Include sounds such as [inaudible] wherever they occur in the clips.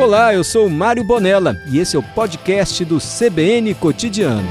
Olá, eu sou Mário Bonella e esse é o podcast do CBN Cotidiano.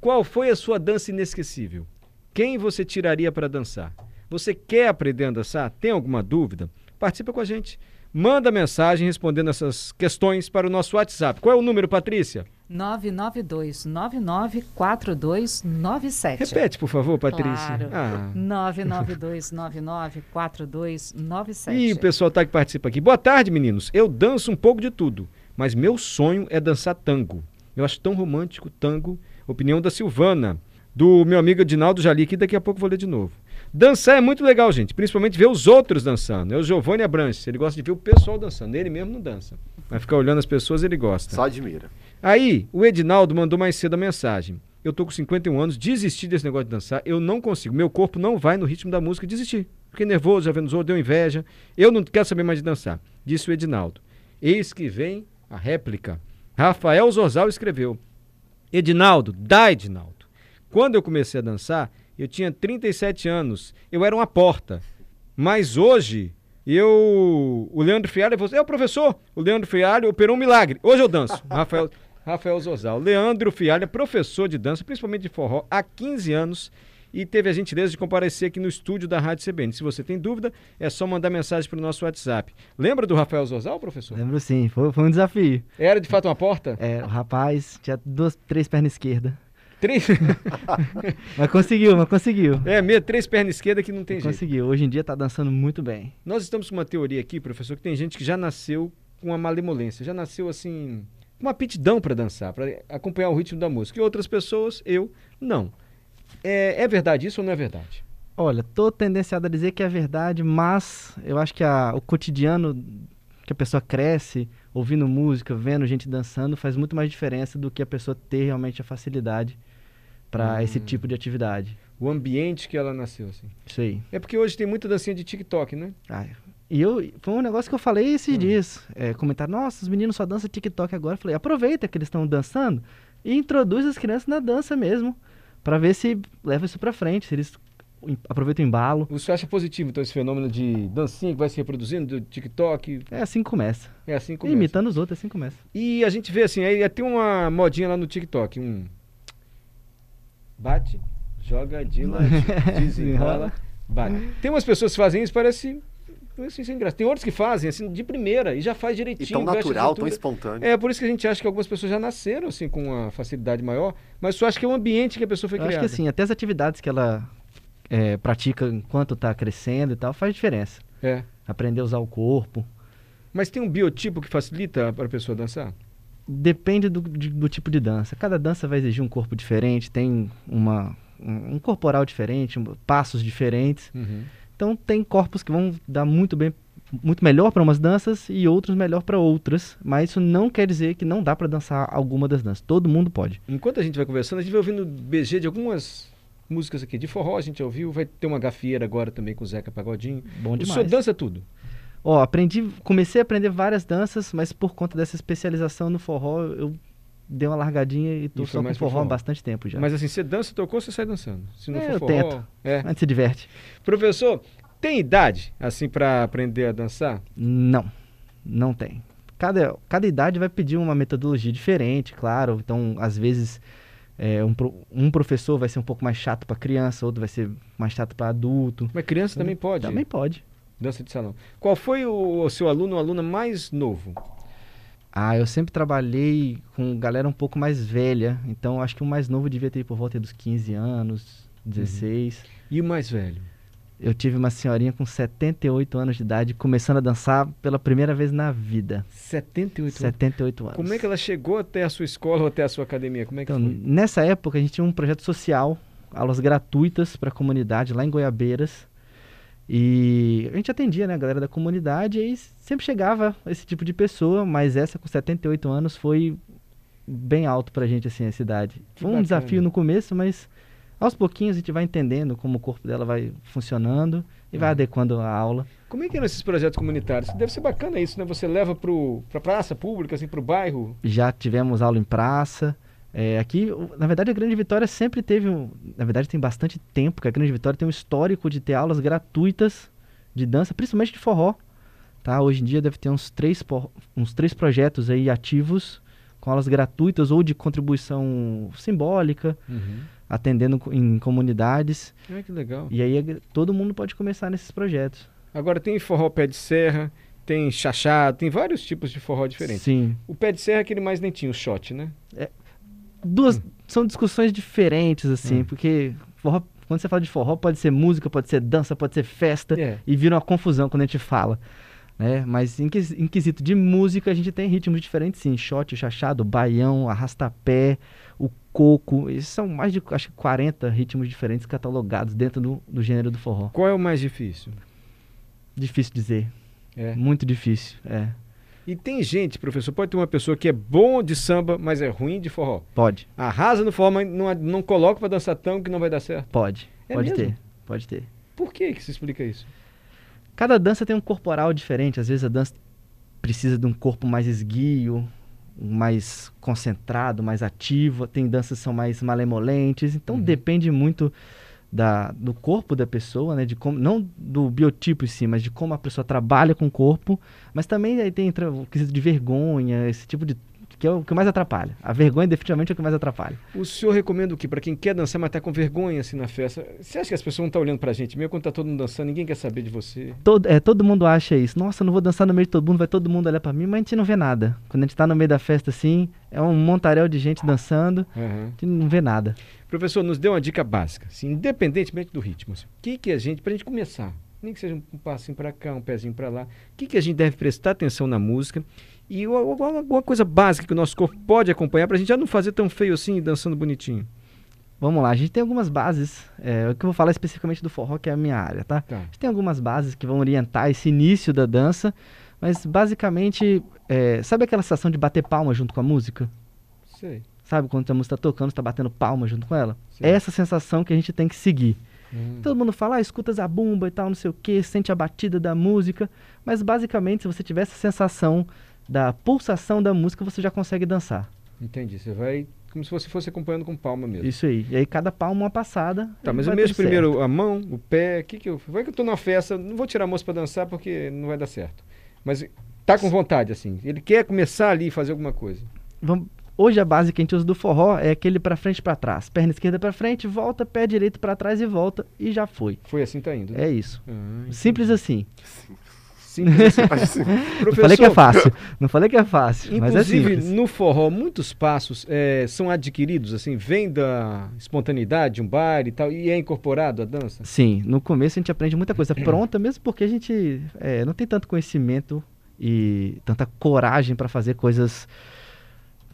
Qual foi a sua dança inesquecível? Quem você tiraria para dançar? Você quer aprender a dançar? Tem alguma dúvida? Participa com a gente. Manda mensagem respondendo essas questões para o nosso WhatsApp. Qual é o número, Patrícia? 992-994297. Repete, por favor, Patrícia. Claro. Ah. 992-994297. E o pessoal tá que participa aqui. Boa tarde, meninos. Eu danço um pouco de tudo, mas meu sonho é dançar tango. Eu acho tão romântico tango. Opinião da Silvana, do meu amigo Edinaldo Jali, que daqui a pouco eu vou ler de novo. Dançar é muito legal, gente. Principalmente ver os outros dançando. É o Giovanni Abranches. Ele gosta de ver o pessoal dançando. Ele mesmo não dança. Mas ficar olhando as pessoas, ele gosta. Só admira. Aí, o Edinaldo mandou mais cedo a mensagem. Eu tô com 51 anos, desisti desse negócio de dançar. Eu não consigo. Meu corpo não vai no ritmo da música. Desisti. Fiquei nervoso, já outros, deu inveja. Eu não quero saber mais de dançar. Disse o Edinaldo. Eis que vem a réplica. Rafael Zorzal escreveu. Edinaldo, dá Edinaldo. Quando eu comecei a dançar, eu tinha 37 anos. Eu era uma porta. Mas hoje, eu. O Leandro Frialho, você é o professor. O Leandro Frialho operou um milagre. Hoje eu danço. [laughs] Rafael, Rafael Zozal. Leandro Frialho é professor de dança, principalmente de forró, há 15 anos. E teve a gentileza de comparecer aqui no estúdio da Rádio CBN. Se você tem dúvida, é só mandar mensagem para o nosso WhatsApp. Lembra do Rafael Zozal, professor? Lembro sim, foi, foi um desafio. Era de fato uma porta? É, o rapaz tinha duas, três pernas esquerdas. Três. [laughs] Mas conseguiu, mas conseguiu. É, meia, três pernas esquerdas que não tem jeito. Conseguiu. Hoje em dia tá dançando muito bem. Nós estamos com uma teoria aqui, professor, que tem gente que já nasceu com uma malemolência, já nasceu assim, uma aptidão para dançar, para acompanhar o ritmo da música. E outras pessoas, eu, não. É, é verdade isso ou não é verdade? Olha, tô tendenciado a dizer que é verdade, mas eu acho que a- o cotidiano que a pessoa cresce ouvindo música, vendo gente dançando, faz muito mais diferença do que a pessoa ter realmente a facilidade para Hum. esse tipo de atividade. O ambiente que ela nasceu, assim. Isso aí. É porque hoje tem muita dancinha de TikTok, né? Ah, e eu, foi um negócio que eu falei esses Hum. dias. É, comentaram, nossa, os meninos só dançam TikTok agora. Eu falei, aproveita que eles estão dançando e introduz as crianças na dança mesmo. Pra ver se leva isso pra frente, se eles aproveitam o embalo. Você acha positivo, então, esse fenômeno de dancinha que vai se reproduzindo, do TikTok? É assim que começa. É assim que começa. Imitando os outros, é assim que começa. E a gente vê assim, aí tem uma modinha lá no TikTok, um bate, joga, dila, [laughs] desenrola, bate. Tem umas pessoas que fazem isso, parece assim, sem graça. Tem outros que fazem assim de primeira e já faz E direitinho. tão veste a natural, tão espontâneo. É por isso que a gente acha que algumas pessoas já nasceram assim com uma facilidade maior, mas só acho que é o ambiente que a pessoa foi Eu acho criada. que assim, até as atividades que ela é, pratica enquanto tá crescendo e tal, faz diferença. É. Aprender a usar o corpo. Mas tem um biotipo que facilita para a pessoa dançar? Depende do, de- do tipo de dança. Cada dança vai exigir um corpo diferente, tem uma, um, um corporal diferente, um- passos diferentes. Uhum. Então tem corpos que vão dar muito bem, muito melhor para umas danças e outros melhor para outras. Mas isso não quer dizer que não dá para dançar alguma das danças. Todo mundo pode. Enquanto a gente vai conversando, a gente vai ouvindo BG de algumas músicas aqui. De forró a gente ouviu, vai ter uma gafieira agora também com o Zeca Pagodinho. Bom o senhor demais. dança tudo? Ó, aprendi, comecei a aprender várias danças, mas por conta dessa especialização no forró, eu dei uma largadinha e tô E só com pro forró há forró. bastante tempo já. Mas assim, você dança, tocou, você sai dançando. Se não É, for eu forró, tento. é. A gente se diverte. Professor, tem idade assim para aprender a dançar? Não, não tem. Cada, cada idade vai pedir uma metodologia diferente, claro. Então, às vezes, é, um, um professor vai ser um pouco mais chato para criança, outro vai ser mais chato para adulto. Mas criança também pode. Também pode. Dança de salão. Qual foi o, o seu aluno ou aluna mais novo? Ah, eu sempre trabalhei com galera um pouco mais velha, então acho que o mais novo devia ter por volta dos 15 anos, 16. E o mais velho? Eu tive uma senhorinha com 78 anos de idade começando a dançar pela primeira vez na vida. 78 anos. 78 anos. Como é que ela chegou até a sua escola ou até a sua academia? Como é que Então, foi? nessa época a gente tinha um projeto social, aulas gratuitas para a comunidade lá em Goiabeiras. E a gente atendia, né, a galera da comunidade, e sempre chegava esse tipo de pessoa, mas essa com 78 anos foi bem alto pra gente, assim, essa idade. Que Foi um bacana. desafio no começo, mas aos pouquinhos a gente vai entendendo como o corpo dela vai funcionando e vai Uhum. adequando a aula. Como é que eram esses projetos comunitários? Deve ser bacana isso, né? Você leva para a praça pública, assim, para o bairro. Já tivemos aula em praça, É, aqui, na verdade, a Grande Vitória sempre teve, um, na verdade, tem bastante tempo que a Grande Vitória tem um histórico de ter aulas gratuitas de dança, principalmente de forró. Tá? Hoje em dia deve ter uns três, uns três projetos aí ativos com aulas gratuitas ou de contribuição simbólica, Uhum. atendendo em comunidades. Ah, que legal. E aí todo mundo pode começar nesses projetos. Agora tem forró pé de serra, tem chachado, tem vários tipos de forró diferentes. Sim. O pé de serra é aquele mais lentinho, o shot, né? Duas são discussões diferentes assim, Hum. porque forró, quando você fala de forró pode ser música, pode ser dança, pode ser festa É. e vira uma confusão quando a gente fala. Né? Mas em, em quesito de música, a gente tem ritmos diferentes, sim. Shot, chachado, baião, arrastapé, o coco. Esses são mais de, acho que 40 ritmos diferentes catalogados dentro do, do gênero do forró. Qual é o mais difícil? Difícil dizer. É. Muito difícil, é. E tem gente, professor, pode ter uma pessoa que é bom de samba, mas é ruim de forró. Pode, Arrasa no forró, mas não, não coloca pra dançar tango que não vai dar certo. pode. É pode mesmo? ter, pode ter. Por que que se explica isso? Cada dança tem um corporal diferente. Às vezes a dança precisa de um corpo mais esguio, mais concentrado, mais ativo. Tem danças que são mais malemolentes. Então Uhum. depende muito da, do corpo da pessoa, né? De como, não do biotipo em si, mas de como a pessoa trabalha com o corpo. Mas também aí tem entra o quesito de vergonha, esse tipo de. Que é o que mais atrapalha. A vergonha definitivamente é o que mais atrapalha. O senhor recomenda o quê? Pra quem quer dançar, mas tá com vergonha assim na festa. Você acha que as pessoas não estão olhando pra gente mesmo quando tá todo mundo dançando? Ninguém quer saber de você. Todo, é, todo mundo acha isso. Nossa, eu não vou dançar no meio de todo mundo, vai todo mundo olhar pra mim, mas a gente não vê nada. Quando a gente tá no meio da festa assim, é um montaréu de gente dançando, Aham. a gente não vê nada. Professor, nos deu uma dica básica, assim, independentemente do ritmo. assim, o que, que a gente, pra gente começar, nem que seja um, passinho pra cá, um pezinho pra lá, o que, que a gente deve prestar atenção na música e alguma coisa básica que o nosso corpo pode acompanhar pra gente já não fazer tão feio assim, dançando bonitinho. Vamos lá, a gente tem algumas bases, é, o que eu vou falar especificamente do forró, que é a minha área, tá? Tá. A gente tem algumas bases que vão orientar esse início da dança, mas basicamente, é, sabe aquela sensação de bater palma junto com a música? Sei. Sabe quando a música tá tocando, você tá batendo palma junto com ela? sei. É essa sensação que a gente tem que seguir. Hum. Todo mundo fala, ah, escuta zabumba e tal, não sei o que, sente a batida da música. Mas basicamente, se você tiver essa sensação da pulsação da música, você já consegue dançar. Entendi. Você vai como se você fosse acompanhando com palma mesmo. Isso aí. E aí cada palma uma passada. Tá, mas eu mexo tudo certo. primeiro a mão, o pé, o que que eu... Vai que eu tô numa festa, não vou tirar a moça pra dançar porque não vai dar certo. Mas tá com vontade, assim. Ele quer começar ali e fazer alguma coisa. Vamos- Hoje a base que a gente usa do forró é aquele pra frente e pra trás. Perna esquerda pra frente, volta, pé direito pra trás e volta e já foi. Foi assim tá indo. né? É isso. Ah, Simples assim. Simples assim. [laughs] [laughs] Não falei que é fácil. Não falei que é fácil, é Inclusive, simples. no forró, muitos passos eh, são adquiridos, assim, vem da espontaneidade, de um baile e tal, e é incorporado a dança? Sim, no começo a gente aprende muita coisa pronta, mesmo porque a gente é, não tem tanto conhecimento e tanta coragem para fazer coisas,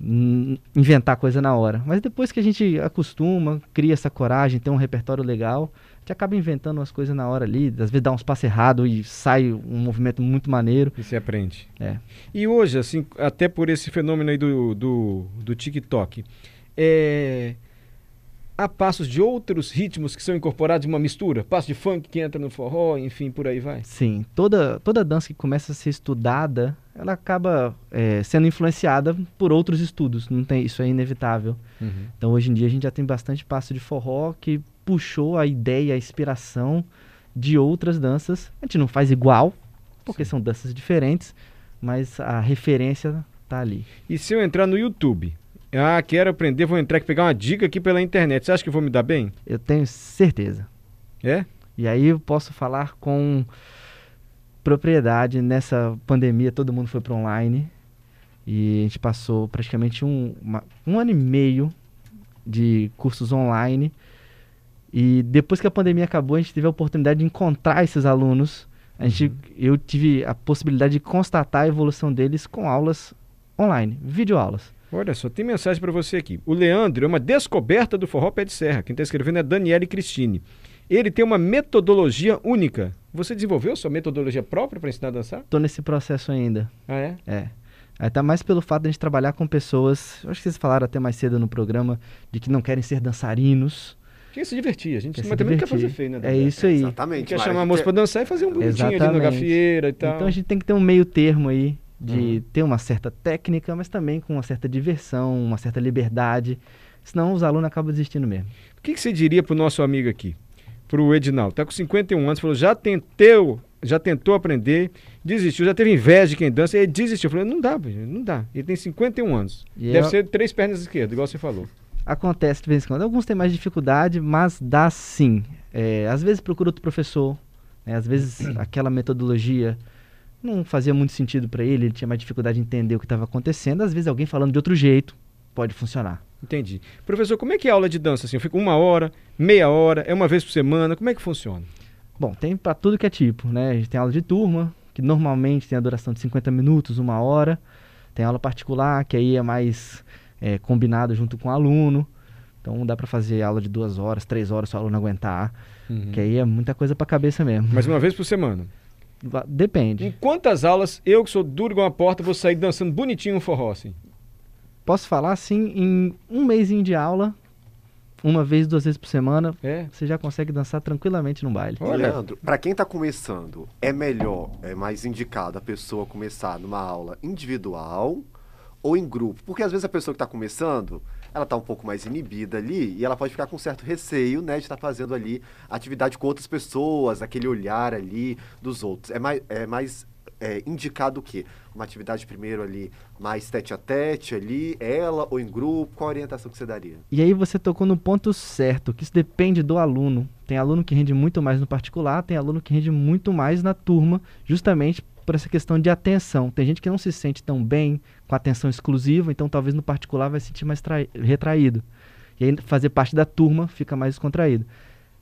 hum, inventar coisa na hora. Mas depois que a gente acostuma, cria essa coragem, tem um repertório legal, gente acaba inventando umas coisas na hora ali, às vezes dá uns passos errados e sai um movimento muito maneiro. E você aprende. É. E hoje, assim, até por esse fenômeno aí do, do, do TikTok, é, há passos de outros ritmos que são incorporados em uma mistura? Passo de funk que entra no forró, enfim, por aí vai. Sim, toda, toda dança que começa a ser estudada, ela acaba é, sendo influenciada por outros estudos, não tem, isso é inevitável. Então hoje em dia a gente já tem bastante passo de forró que puxou a ideia, a inspiração de outras danças. A gente não faz igual, porque são danças diferentes, mas a referência tá ali. E se eu entrar no YouTube? Ah, quero aprender, vou entrar aqui pegar uma dica aqui pela internet. Você acha que vou me dar bem? Eu tenho certeza. É? E aí eu posso falar com propriedade. Nessa pandemia todo mundo foi para online e a gente passou praticamente um, uma- um ano e meio de cursos online. E depois que a pandemia acabou, a gente teve a oportunidade de encontrar esses alunos. A gente, Uhum. Eu tive a possibilidade de constatar a evolução deles com aulas online, videoaulas. Olha só, tem mensagem para você aqui. O Leandro é uma descoberta do forró pé de serra. Quem está escrevendo é Daniele Cristine. Ele tem uma metodologia única. Você desenvolveu sua metodologia própria para ensinar a dançar? Tô nesse processo ainda. Ah, é? É. Até mais pelo fato de a gente trabalhar com pessoas, eu acho que vocês falaram até mais cedo no programa, de que não querem ser dançarinos. Quer se divertir. A gente Quer mas também não quer divertir. fazer feio, né? É isso aí. Exatamente. quer chamar a moça quer- para dançar e fazer um bonitinho ali na Exatamente. gafieira e tal. Então a gente tem que ter um meio termo aí de Uhum. ter uma certa técnica, mas também com uma certa diversão, uma certa liberdade. Senão os alunos acabam desistindo mesmo. O que, que você diria pro nosso amigo aqui? Pro Edinaldo. Tá com 51 anos, falou, já tentou, já tentou aprender, desistiu, já teve inveja de quem dança, e ele desistiu. Eu falei, não dá, não dá. Ele tem 51 anos. E Deve é- ser três pernas esquerdas, igual você falou. Acontece de vez em quando. Alguns têm mais dificuldade, mas dá sim. É, às vezes procura outro professor, né? às vezes [clears throat] aquela metodologia não fazia muito sentido para ele, ele tinha mais dificuldade de entender o que estava acontecendo. Às vezes alguém falando de outro jeito pode funcionar. Entendi. Professor, como é que é a aula de dança? Assim, eu fico uma hora, meia hora, é uma vez por semana, como é que funciona? Bom, tem para tudo que é tipo, né? A gente tem aula de turma, que normalmente tem a duração de 50 minutos, uma hora. Tem aula particular, que aí é mais é, combinado junto com o aluno. Então dá para fazer aula de duas horas, três horas, se o aluno aguentar. Que aí é muita coisa para cabeça mesmo. Mas uma vez por semana. Depende. Em quantas aulas, eu que sou duro igual uma porta, vou sair dançando bonitinho um forró, assim? Posso falar assim, em um mêsinho de aula, uma vez, duas vezes por semana, É. você já consegue dançar tranquilamente no baile. Olha. Leandro, para quem tá começando, é melhor, é mais indicado a pessoa começar numa aula individual ou em grupo? Porque às vezes a pessoa que tá começando, ela tá um pouco mais inibida ali e ela pode ficar com certo receio, né, de estar fazendo ali atividade com outras pessoas, aquele olhar ali dos outros. É mais, é mais é, indicado o quê? Uma atividade primeiro ali mais tete a tete ali, ela ou em grupo? Qual a orientação que você daria? E aí você tocou no ponto certo, que isso depende do aluno. Tem aluno que rende muito mais no particular, tem aluno que rende muito mais na turma, justamente por essa questão de atenção. Tem gente que não se sente tão bem com atenção exclusiva, então talvez no particular vai se sentir mais retraído. E aí fazer parte da turma fica mais descontraído.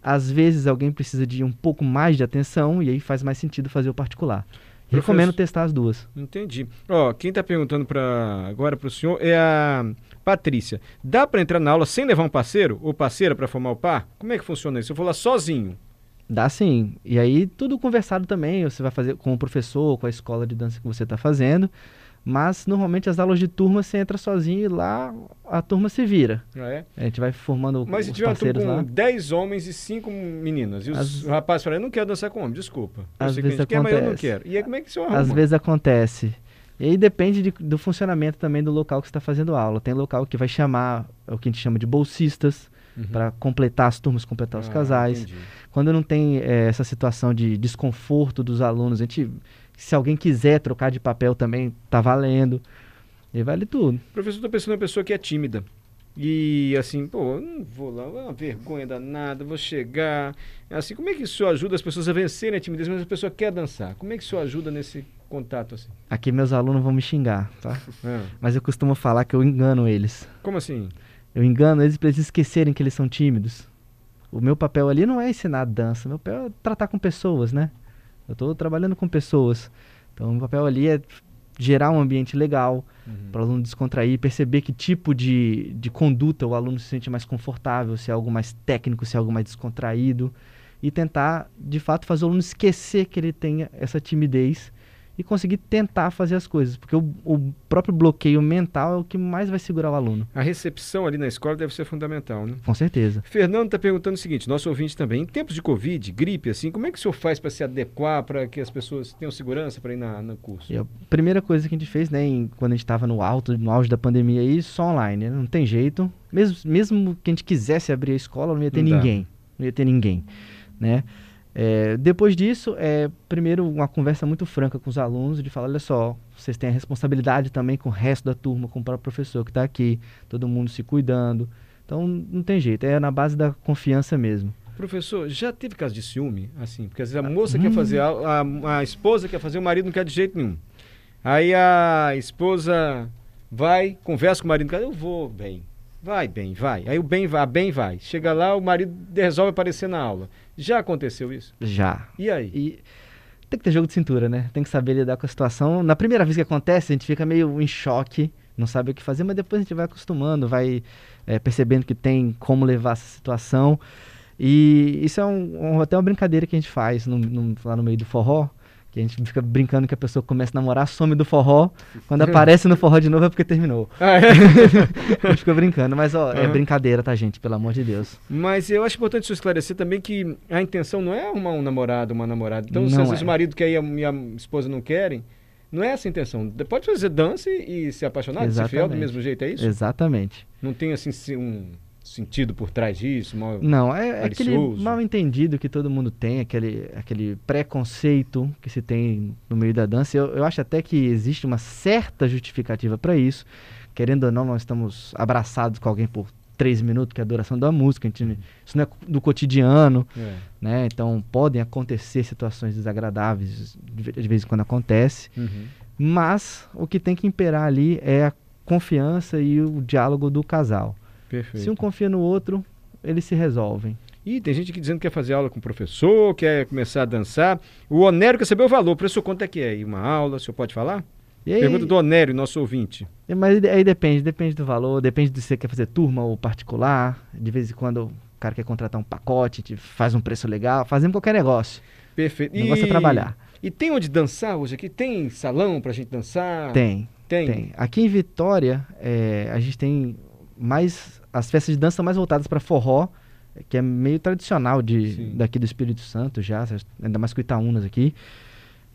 Às vezes alguém precisa de um pouco mais de atenção e aí faz mais sentido fazer o particular. Professor- Recomendo testar as duas. Entendi. Ó, quem tá perguntando pra, agora pro senhor é a Patrícia. Dá pra entrar na aula sem levar um parceiro ou parceira pra formar o par? Como é que funciona isso? Eu for lá sozinho. Dá sim. E aí tudo conversado também, você vai fazer com o professor, com a escola de dança que você está fazendo. Mas normalmente as aulas de turma você entra sozinho e lá a turma se vira. Ah, é? A gente vai formando Mas os tiver uma turma parceiros com lá. 10 homens e 5 meninas, e os Às- rapazes falam, eu não quero dançar com homem, desculpa. Eu Às sei que a vezes gente quer, mas eu não acontece. quero. E aí como é que senhor arruma? Às vezes acontece. E aí depende de- do funcionamento também do local que você está fazendo aula. Tem local que vai chamar é o que a gente chama de bolsistas Uhum. para completar as turmas, completar os Ah, casais. entendi. Quando não tem eh, essa situação de desconforto dos alunos, a gente, se alguém quiser trocar de papel também, tá valendo. E vale tudo. Professor, estou pensando em uma pessoa que é tímida. E assim, pô, eu não vou lá, é uma vergonha danada, vou chegar. Assim, como é que o senhor ajuda as pessoas a vencerem a timidez, mas a pessoa quer dançar? Como é que o senhor ajuda nesse contato assim? Aqui meus alunos vão me xingar, tá? Ah, [laughs] Mas eu costumo falar que eu engano eles. como assim? Eu engano eles para eles esquecerem que eles são tímidos. O meu papel ali não é ensinar dança, meu papel é tratar com pessoas, né? Eu estou trabalhando com pessoas. Então, o meu papel ali é gerar um ambiente legal para o aluno descontrair, perceber que tipo de, de conduta o aluno se sente mais confortável, se é algo mais técnico, se é algo mais descontraído. E tentar, de fato, fazer o aluno esquecer que ele tenha essa timidez e conseguir tentar fazer as coisas. Porque o, o próprio bloqueio mental é o que mais vai segurar o aluno. A recepção ali na escola deve ser fundamental, né? Com certeza. Fernando está perguntando o seguinte, nosso ouvinte também, em tempos de Covid, gripe, assim, como é que o senhor faz para se adequar, para que as pessoas tenham segurança para ir na, no curso? E a primeira coisa que a gente fez, né, em- quando a gente estava no alto, no auge da pandemia aí, só online, né? não tem jeito. Mesmo, mesmo que a gente quisesse abrir a escola, não ia ter Não dá. ninguém. Não ia ter ninguém, né? É, depois disso, é, primeiro uma conversa muito franca com os alunos, de falar, olha só, vocês têm a responsabilidade também com o resto da turma, com o próprio professor que está aqui, todo mundo se cuidando. Então, não tem jeito, é na base da confiança mesmo. Professor, já teve caso de ciúme, assim? Porque às vezes a moça quer fazer, a, a, a esposa quer fazer, o marido não quer de jeito nenhum. Aí a esposa vai, conversa com o marido, eu vou bem, vai bem, vai. Aí o bem vai, bem vai. Chega lá, o marido resolve aparecer na aula. Já aconteceu isso? Já. E aí? E tem que ter jogo de cintura, né? Tem que saber lidar com a situação. Na primeira vez que acontece, a gente fica meio em choque, não sabe o que fazer, mas depois a gente vai acostumando, vai eh, percebendo que tem como levar essa situação. E isso é um, um- até uma brincadeira que a gente faz no- no- lá no meio do forró. Que a gente fica brincando que a pessoa começa a namorar, some do forró. Quando aparece no forró de novo é porque terminou. Ah, é? [laughs] A gente fica brincando, mas ó, é Aham. brincadeira, tá, gente? Pelo amor de Deus. Mas eu acho importante isso esclarecer também que a intenção não é arrumar um namorado, uma namorada. Então, se Não às vezes é. o marido quer e a, e a esposa não querem, Não é essa a intenção. Pode fazer dança e, se apaixonar, ser fiel do Exatamente. mesmo jeito, é isso? Exatamente. Não tem assim se- um sentido por trás disso? Mal... Não, é, é aquele mal entendido que todo mundo tem, aquele, aquele preconceito que se tem no meio da dança. Eu, eu acho até que existe uma certa justificativa para isso. Querendo ou não, nós estamos abraçados com alguém por três minutos, que é a duração da música. Gente, isso não é do cotidiano, É. né? Então podem acontecer situações desagradáveis, de ve- de vez em quando acontece. Uhum. Mas o que tem que imperar ali é a confiança e o diálogo do casal. Perfeito. Se um confia no outro, eles se resolvem. Ih, tem gente aqui dizendo que quer fazer aula com o professor, quer começar a dançar. O Onério quer saber o valor. Professor, quanto é que é? E uma aula, o senhor pode falar? E aí, Pergunta do Onério, nosso ouvinte. Mas aí depende, depende do valor, depende de se você quer fazer turma ou particular. De vez em quando o cara quer contratar um pacote, te faz um preço legal, fazemos qualquer negócio. Perfeito. O negócio é trabalhar. E tem onde dançar hoje aqui? Tem salão pra gente dançar? Tem, Tem. tem. Aqui em Vitória, é, a gente tem mais. As festas de dança são mais voltadas para forró, que é meio tradicional de, Sim. daqui do Espírito Santo já, ainda mais com Itaúnas aqui.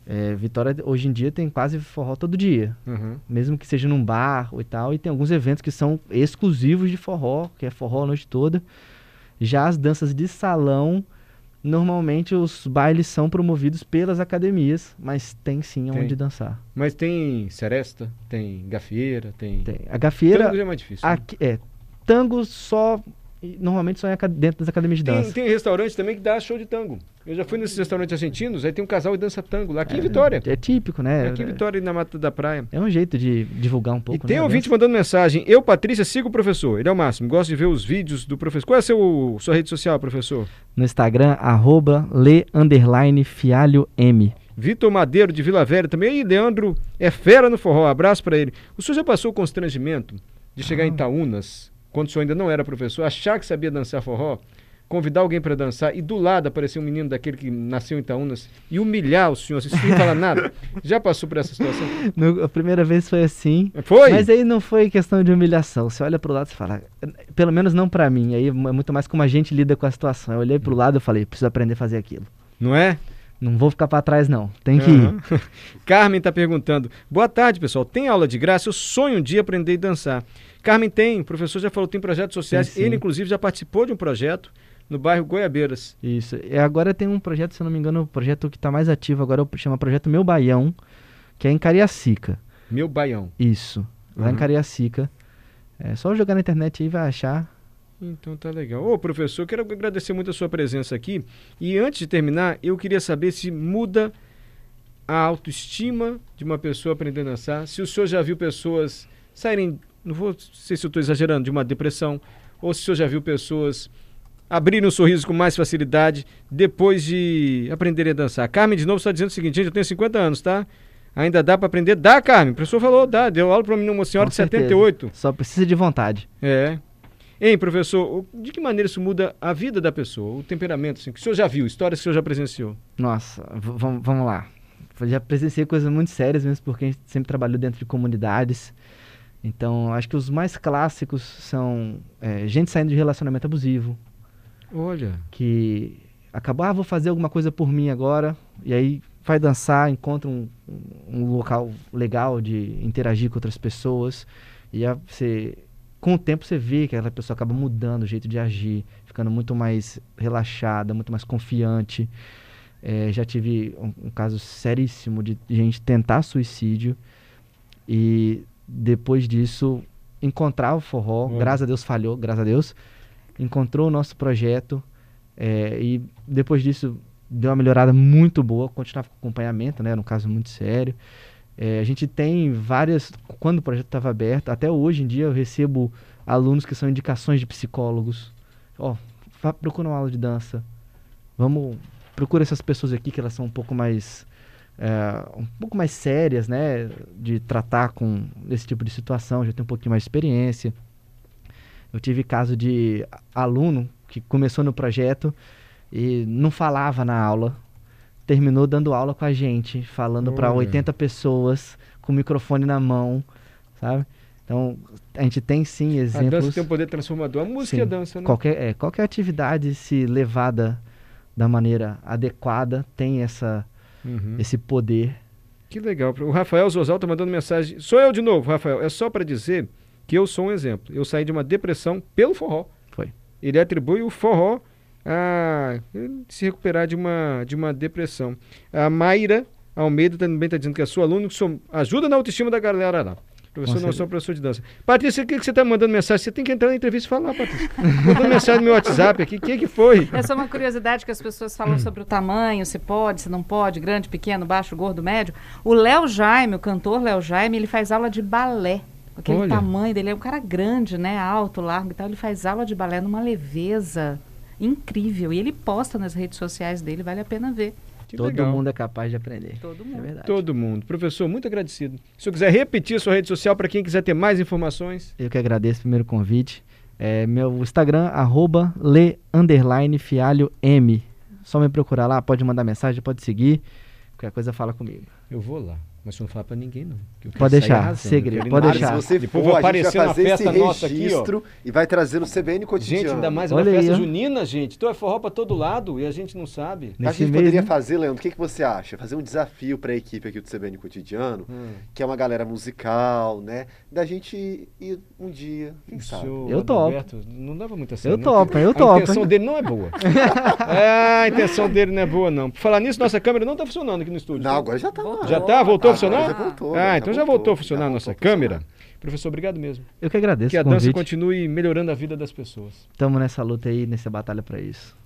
É, Vitória hoje em dia tem quase forró todo dia. Uhum. mesmo que seja num bar ou e tal, e tem alguns eventos que são exclusivos de forró, que é forró a noite toda. Já as danças de salão, normalmente os bailes são promovidos pelas academias, mas tem sim Tem. onde dançar. Mas tem seresta, tem gafieira, tem... Tem. A gafieira, já é mais difícil. né? é, tango só, normalmente só é dentro das academias de Tem, dança. tem restaurante também que dá show de tango. Eu já fui nesses restaurantes argentinos, aí tem um casal e dança tango lá aqui em Vitória. É típico, né? Aqui em Vitória, na Mata da Praia. É um jeito de divulgar um pouco. e tem né, ouvinte dança. mandando mensagem. Eu, Patrícia, sigo o professor. Ele é o máximo. Gosto de ver os vídeos do professor. Qual é a seu, sua rede social, professor? No Instagram, arroba le underline fialho M. Vitor Madeiro, de Vila Velha também. E Leandro é fera no forró. Abraço pra ele. O senhor já passou o constrangimento de chegar Ah. em Itaúnas, quando o senhor ainda não era professor, achar que sabia dançar forró, convidar alguém pra dançar e do lado aparecer um menino daquele que nasceu em Itaúnas e humilhar o senhor, assim, sem falar [laughs] nada? Já passou por essa situação? No- a primeira vez foi assim. Foi? Mas aí não foi questão de humilhação. Você olha pro lado e fala, pelo menos não pra mim. Aí é muito mais como a gente lida com a situação. Eu olhei pro lado e falei, preciso aprender a fazer aquilo. Não é? Não vou ficar pra trás não. Tem que Aham. ir. [laughs] Carmen está perguntando. Boa tarde, pessoal. Tem aula de graça? Eu sonho um dia aprender a dançar. Carmen tem, o professor já falou, tem projetos sociais. Tem sim. Ele, inclusive, já participou de um projeto no bairro Goiabeiras. Isso. E agora tem um projeto, se eu não me engano, o projeto que tá mais ativo agora é chama Projeto Meu Baião, que é em Cariacica. Meu Baião. Isso. Lá em Uhum. Cariacica. É só jogar na internet aí vai achar. Então tá legal. Ô, professor, quero agradecer muito a sua presença aqui. E antes de terminar, eu queria saber se muda a autoestima de uma pessoa aprendendo a dançar. Se o senhor já viu pessoas saírem, não vou sei se eu estou exagerando, de uma depressão, ou se o senhor já viu pessoas abrirem um sorriso com mais facilidade depois de aprenderem a dançar. Carmen, de novo, está dizendo o seguinte, gente, eu tenho 50 anos, tá? Ainda dá para aprender? Dá, Carmen. O professor falou, dá. Deu aula para uma senhora Com de certeza. 78. Só precisa de vontade. É. Hein, professor, de que maneira isso muda a vida da pessoa, o temperamento, assim, que o senhor já viu, histórias que o senhor já presenciou? Nossa, vamos vamos lá. Eu já presenciei coisas muito sérias mesmo, porque a gente sempre trabalhou dentro de comunidades. Então, acho que os mais clássicos são é, gente saindo de relacionamento abusivo, Olha. que acabou, ah, vou fazer alguma coisa por mim agora, e aí vai dançar, encontra um, um local legal de interagir com outras pessoas, e aí você, com o tempo você vê que aquela pessoa acaba mudando o jeito de agir, ficando muito mais relaxada, muito mais confiante. É, já tive um, um caso seríssimo de gente tentar suicídio e depois disso encontrar o forró, Olha. graças a Deus falhou, graças a Deus, encontrou o nosso projeto é, e depois disso deu uma melhorada muito boa, continuava com acompanhamento, né, era um caso muito sério. É, a gente tem várias, quando o projeto estava aberto, até hoje em dia eu recebo alunos que são indicações de psicólogos. Ó, vá- procura uma aula de dança. Vamos, procura essas pessoas aqui que elas são um pouco mais é, um pouco mais sérias, né, de tratar com esse tipo de situação, já tem um pouquinho mais de experiência. Eu tive caso de aluno que começou no projeto e não falava na aula, terminou dando aula com a gente, falando para Olha. 80 pessoas com o microfone na mão, sabe? Então, a gente tem sim A exemplos. dança tem um poder transformador. A música Sim. e a dança, né? Qualquer, é, qualquer atividade, se levada da maneira adequada, tem essa, Uhum. esse poder Que legal. O Rafael Zozal tá mandando mensagem. Sou eu de novo, Rafael. É só para dizer que eu sou um exemplo. Eu saí de uma depressão pelo forró. Foi. Ele atribui o forró a se recuperar de uma, de uma depressão. A Mayra Almeida também está dizendo que é sua aluna, que ajuda na autoestima da galera lá. Professor, não certeza. sou professor de dança. Patrícia, o que, que você está mandando mensagem? Você tem que entrar na entrevista e falar, Patrícia. mandando mensagem no meu WhatsApp aqui. O que, que foi? Essa é uma curiosidade que as pessoas falam sobre o tamanho, se pode, se não pode, grande, pequeno, baixo, gordo, médio. O Léo Jaime, o cantor Léo Jaime, ele faz aula de balé. Aquele Olha. tamanho dele é um cara grande, né? Alto, largo e tal. Ele faz aula de balé numa leveza incrível. E ele posta nas redes sociais dele, vale a pena ver. Que Todo legal. mundo é capaz de aprender. Todo É mundo. verdade. Todo mundo. Professor, muito agradecido. Se eu quiser repetir sua rede social para quem quiser ter mais informações. Eu que agradeço o primeiro convite. É, meu Instagram, arroba le, underline, fialho, m. Só me procurar lá, pode mandar mensagem, pode seguir. Qualquer coisa fala comigo. Eu vou lá. Mas você não fala pra ninguém, não. Pode deixar, arrasando. segredo, pode deixar. se você Depois for, a gente aparecer vai fazer esse nossa aqui, ó. registro e vai trazer no CBN cotidiano. Gente, ainda mais é uma Olha aí, festa ó. junina, gente. Então é forró pra todo lado e a gente não sabe. A Nesse gente mês, poderia né? fazer, Leandro, o que, que você acha? Fazer um desafio para a equipe aqui do CBN Cotidiano, Hum. que é uma galera musical, né? Da gente ir um dia, quem sabe? Eu topo. Não dava muito a sério. Eu não. topo, eu A topo. intenção dele não é boa. [laughs] é, a intenção dele não é boa, não. Por falar nisso, nossa câmera não tá funcionando aqui no estúdio. Não, agora já tá. Já tá? Voltou a funcionar? Já voltou. Ah, agora então já voltou a funcionar a nossa câmera. Professor, obrigado mesmo. Eu que agradeço Que a dança convite. continue melhorando a vida das pessoas. Estamos nessa luta aí, nessa batalha para isso.